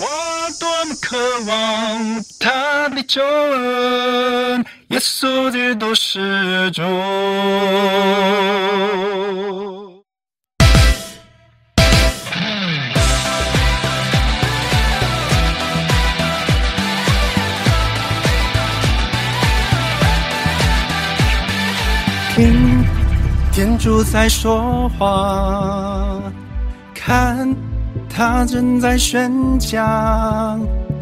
我多么渴望他的救恩，耶稣基督是主。听天主在说话，看他正在宣讲，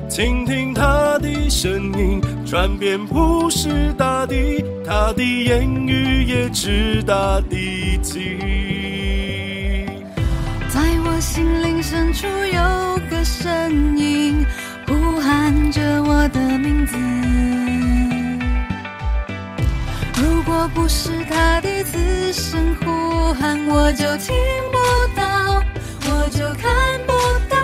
倾听他的声音，传遍普世大地，他的言语也直达地极。在我心灵深处有个声音，呼喊着我的名字。如果不是他的此声呼喊，我就听不到，就看不到。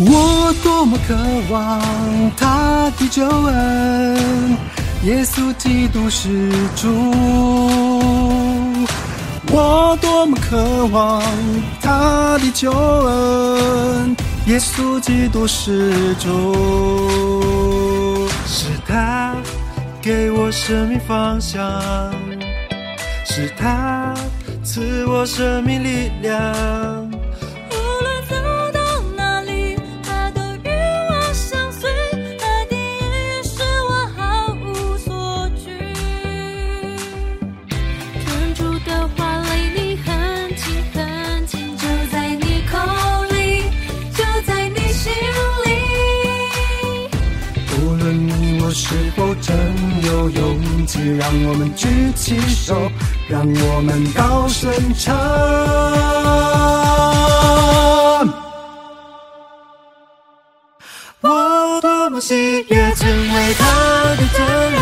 我多么渴望他的救恩，耶稣基督是主。我多么渴望他的救恩，耶稣基督是主。是他给我生命方向，是他赐我生命力量无论走到哪里他都与我相随和地狱使我毫无所惧。专注的话离你很近很近就在你口里就在你心里。无论你我是否真有勇气让我们举起手让我们高声唱。我多么喜悦成为他的证人，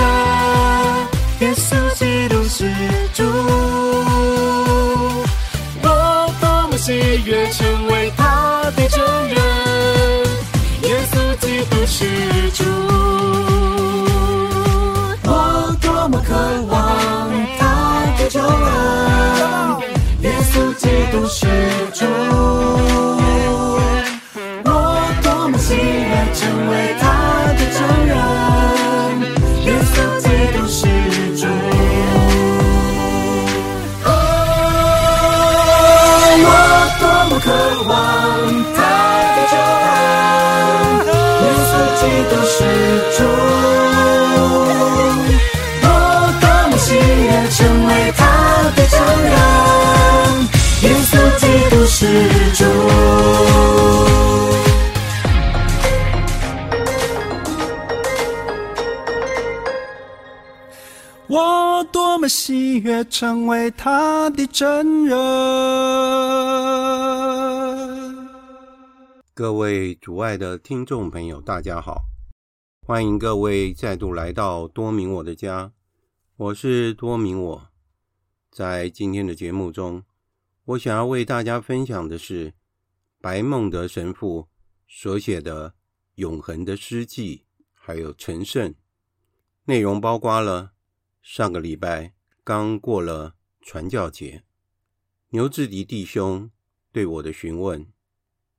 耶稣基督是主。我多么喜悦成为他的证人，耶稣基督是我多么喜悦成为他的证人。各位主爱的听众朋友，大家好，欢迎各位再度来到多明我的家，我是多明我。在今天的节目中，我想要为大家分享的是白孟德神父所写的《永恒的诗记》，还有成圣，内容包括了。上个礼拜刚过了传教节，牛志迪弟兄对我的询问，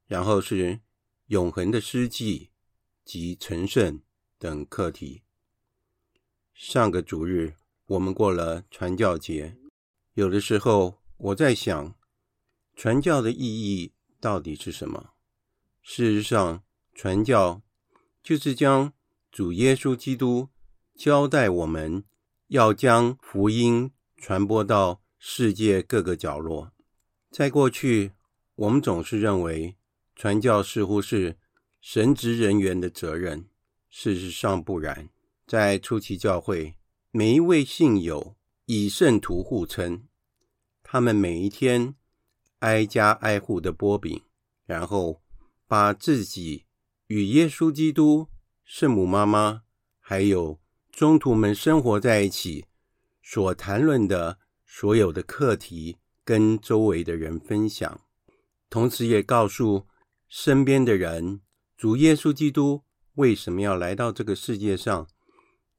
然后是永恒的诗记及成圣等课题。上个主日我们过了传教节，有的时候我在想，传教的意义到底是什么？事实上，传教就是将主耶稣基督交代我们。要将福音传播到世界各个角落。在过去，我们总是认为传教似乎是神职人员的责任。事实上不然，在初期教会，每一位信友以圣徒互称，他们每一天挨家挨户的擘饼，然后把自己与耶稣基督、圣母妈妈还有中途们生活在一起，所谈论的所有的课题，跟周围的人分享，同时也告诉身边的人，主耶稣基督为什么要来到这个世界上，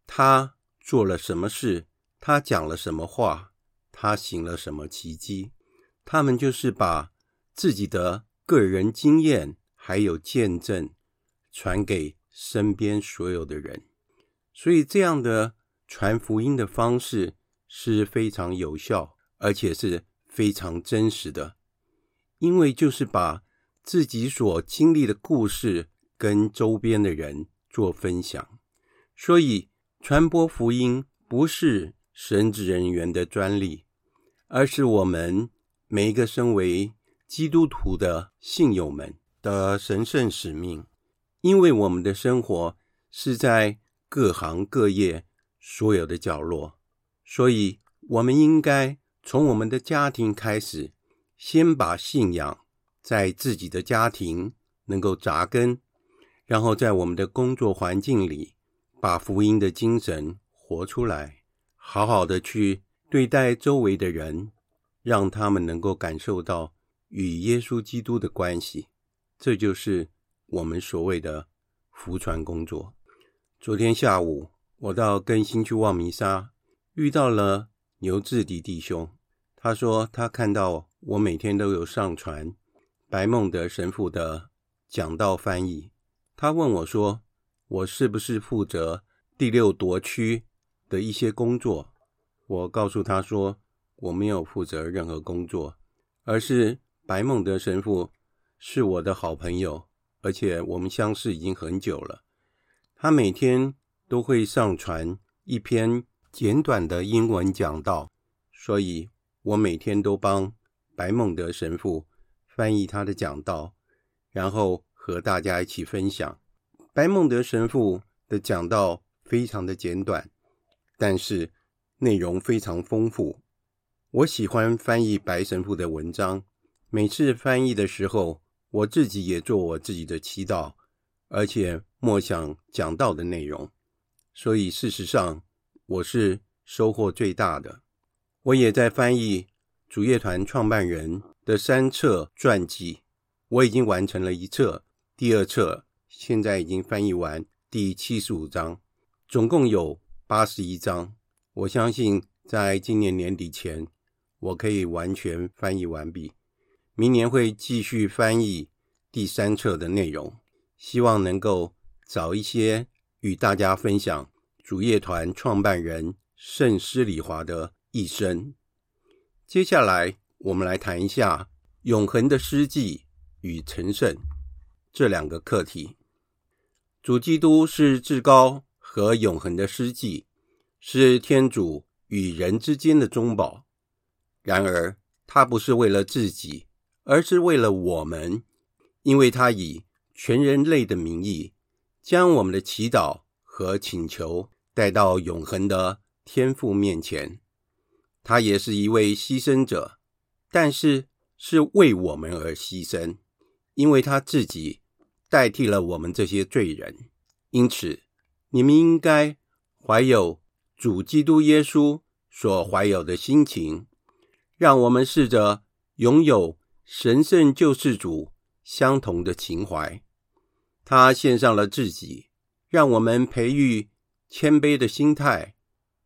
他做了什么事，他讲了什么话，他行了什么奇迹。他们就是把自己的个人经验还有见证传给身边所有的人。所以，这样的传福音的方式是非常有效，而且是非常真实的，因为就是把自己所经历的故事跟周边的人做分享。所以，传播福音不是神职人员的专利，而是我们每一个身为基督徒的信友们的神圣使命。因为我们的生活是在各行各业所有的角落，所以我们应该从我们的家庭开始，先把信仰在自己的家庭能够扎根，然后在我们的工作环境里把福音的精神活出来，好好的去对待周围的人，让他们能够感受到与耶稣基督的关系。这就是我们所谓的福传工作。昨天下午，我到更新去望弥撒，遇到了牛志迪弟兄。他说他看到我每天都有上传白孟德神父的讲道翻译。他问我说：“我是不是负责第六铎区的一些工作？”我告诉他说：“我没有负责任何工作，而是白孟德神父是我的好朋友，而且我们相识已经很久了。”他每天都会上传一篇简短的英文讲道，所以我每天都帮白孟德神父翻译他的讲道，然后和大家一起分享。白孟德神父的讲道非常的简短，但是内容非常丰富。我喜欢翻译白神父的文章，每次翻译的时候，我自己也做我自己的祈祷。而且默想讲到的内容，所以事实上我是收获最大的。我也在翻译主乐团创办人的三册传记，我已经完成了一册，第二册现在已经翻译完第七十五章，总共有八十一章。我相信在今年年底前，我可以完全翻译完毕。明年会继续翻译第三册的内容。希望能够早一些与大家分享主业团创办人圣施礼华的一生。接下来，我们来谈一下永恒的诗记与成圣这两个课题。主基督是至高和永恒的司祭，是天主与人之间的中保。然而，他不是为了自己，而是为了我们，因为他以全人类的名义，将我们的祈祷和请求带到永恒的天父面前。他也是一位牺牲者，但是是为我们而牺牲，因为他自己代替了我们这些罪人。因此，你们应该怀有主基督耶稣所怀有的心情，让我们试着拥有神圣救世主相同的情怀。他献上了自己，让我们培育谦卑的心态，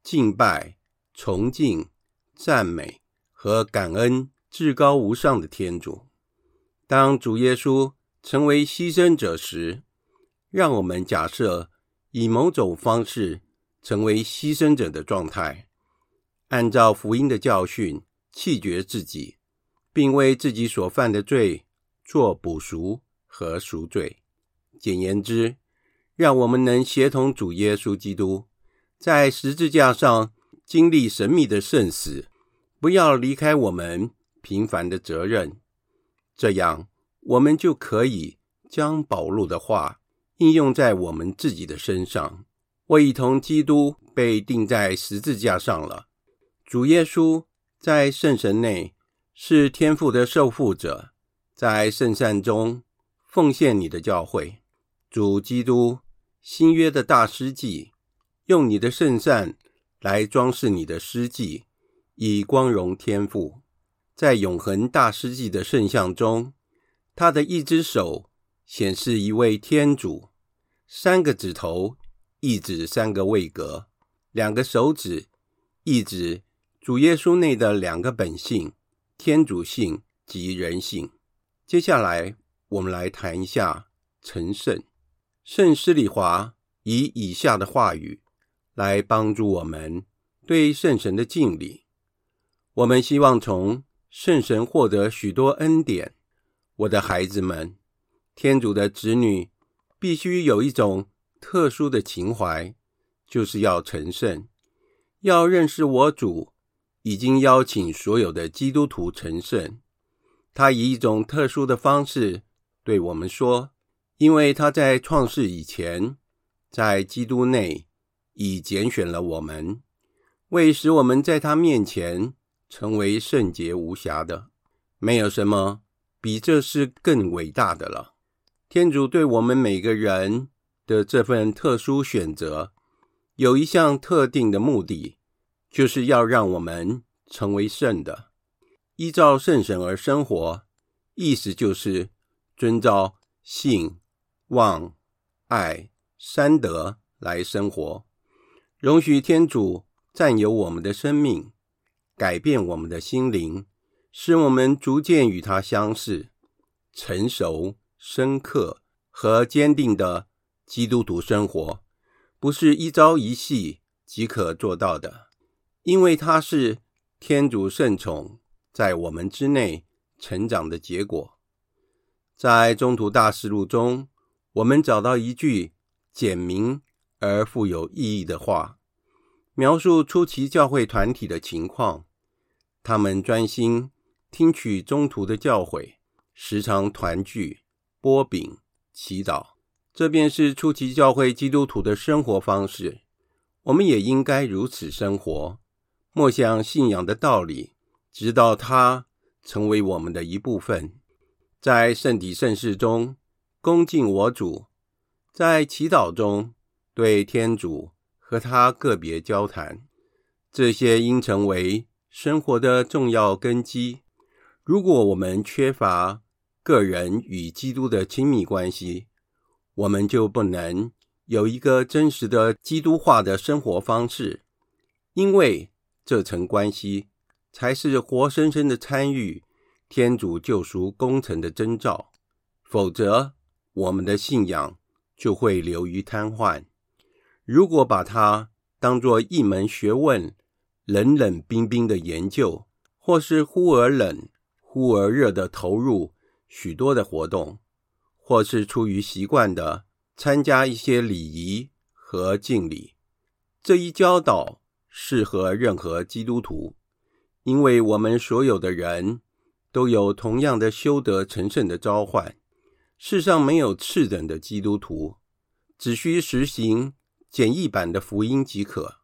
敬拜、崇敬、赞美和感恩至高无上的天主。当主耶稣成为牺牲者时，让我们假设以某种方式成为牺牲者的状态，按照福音的教训弃绝自己，并为自己所犯的罪做补赎和赎罪。简言之，让我们能协同主耶稣基督在十字架上经历神秘的圣死，不要离开我们平凡的责任。这样，我们就可以将保禄的话应用在我们自己的身上。我已同基督被钉在十字架上了。主耶稣在圣神内是天父的受傅者，在圣善中奉献你的教会。主基督，新约的大师祭，用你的圣善来装饰你的诗祭，以光荣天父。在永恒大师祭的圣像中，他的一只手显示一位天主，三个指头一指三个位格，两个手指一指主耶稣内的两个本性：天主性及人性。接下来，我们来谈一下成圣。圣施礼华以以下的话语来帮助我们对圣神的敬礼。我们希望从圣神获得许多恩典。我的孩子们，天主的子女必须有一种特殊的情怀，就是要成圣，要认识我主已经邀请所有的基督徒成圣。他以一种特殊的方式对我们说：“因为他在创世以前，在基督内已拣选了我们，为使我们在他面前成为圣洁无瑕的。没有什么比这事更伟大的了。天主对我们每个人的这份特殊选择，有一项特定的目的，就是要让我们成为圣的。”依照圣神而生活，意思就是遵照信、望、爱三德来生活，容许天主占有我们的生命，改变我们的心灵，使我们逐渐与他相似，成熟、深刻和坚定的基督徒生活，不是一朝一夕即可做到的，因为他是天主圣宠。在我们之内成长的结果，在《中途大事录》中，我们找到一句简明而富有意义的话，描述初期教会团体的情况。他们专心听取宗徒的教诲，时常团聚、擘饼、祈祷。这便是初期教会基督徒的生活方式。我们也应该如此生活，默想信仰的道理。直到它成为我们的一部分，在圣体圣事中恭敬我主，在祈祷中对天主和他个别交谈，这些应成为生活的重要根基。如果我们缺乏个人与基督的亲密关系，我们就不能有一个真实的基督化的生活方式，因为这层关系。才是活生生的参与天主救赎工程的征兆，否则我们的信仰就会流于瘫痪。如果把它当作一门学问，冷冷冰冰的研究，或是忽而冷忽而热的投入许多的活动，或是出于习惯的参加一些礼仪和敬礼，这一教导适合任何基督徒。因为我们所有的人都有同样的修德成圣的召唤，世上没有次等的基督徒，只需实行简易版的福音即可。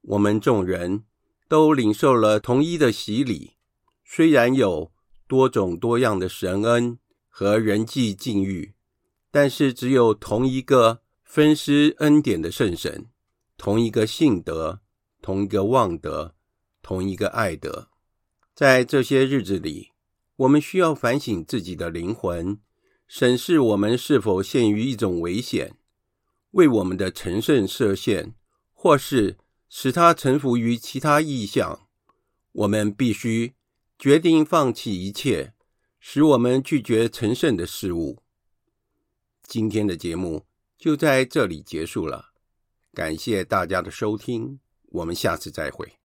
我们众人都领受了同一的洗礼，虽然有多种多样的神恩和人际境遇，但是只有同一个分施恩典的圣神，同一个信德，同一个望德。同一个爱德，在这些日子里，我们需要反省自己的灵魂，审视我们是否陷于一种危险，为我们的成圣设限，或是使他臣服于其他意向。我们必须决定放弃一切使我们拒绝成圣的事物。今天的节目就在这里结束了，感谢大家的收听，我们下次再会。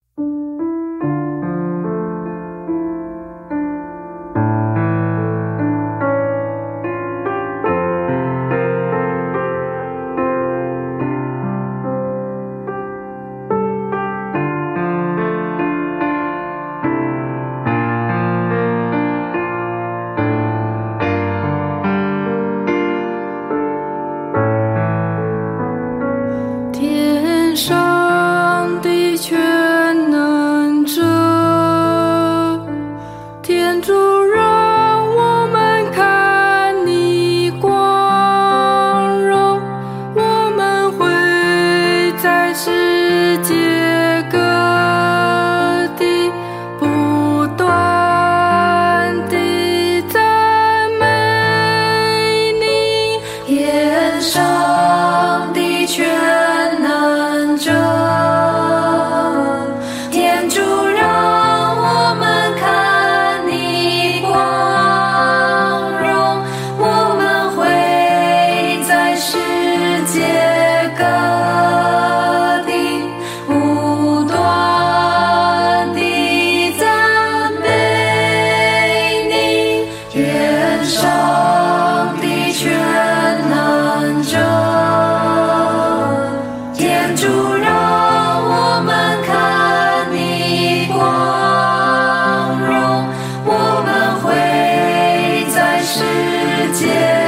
界。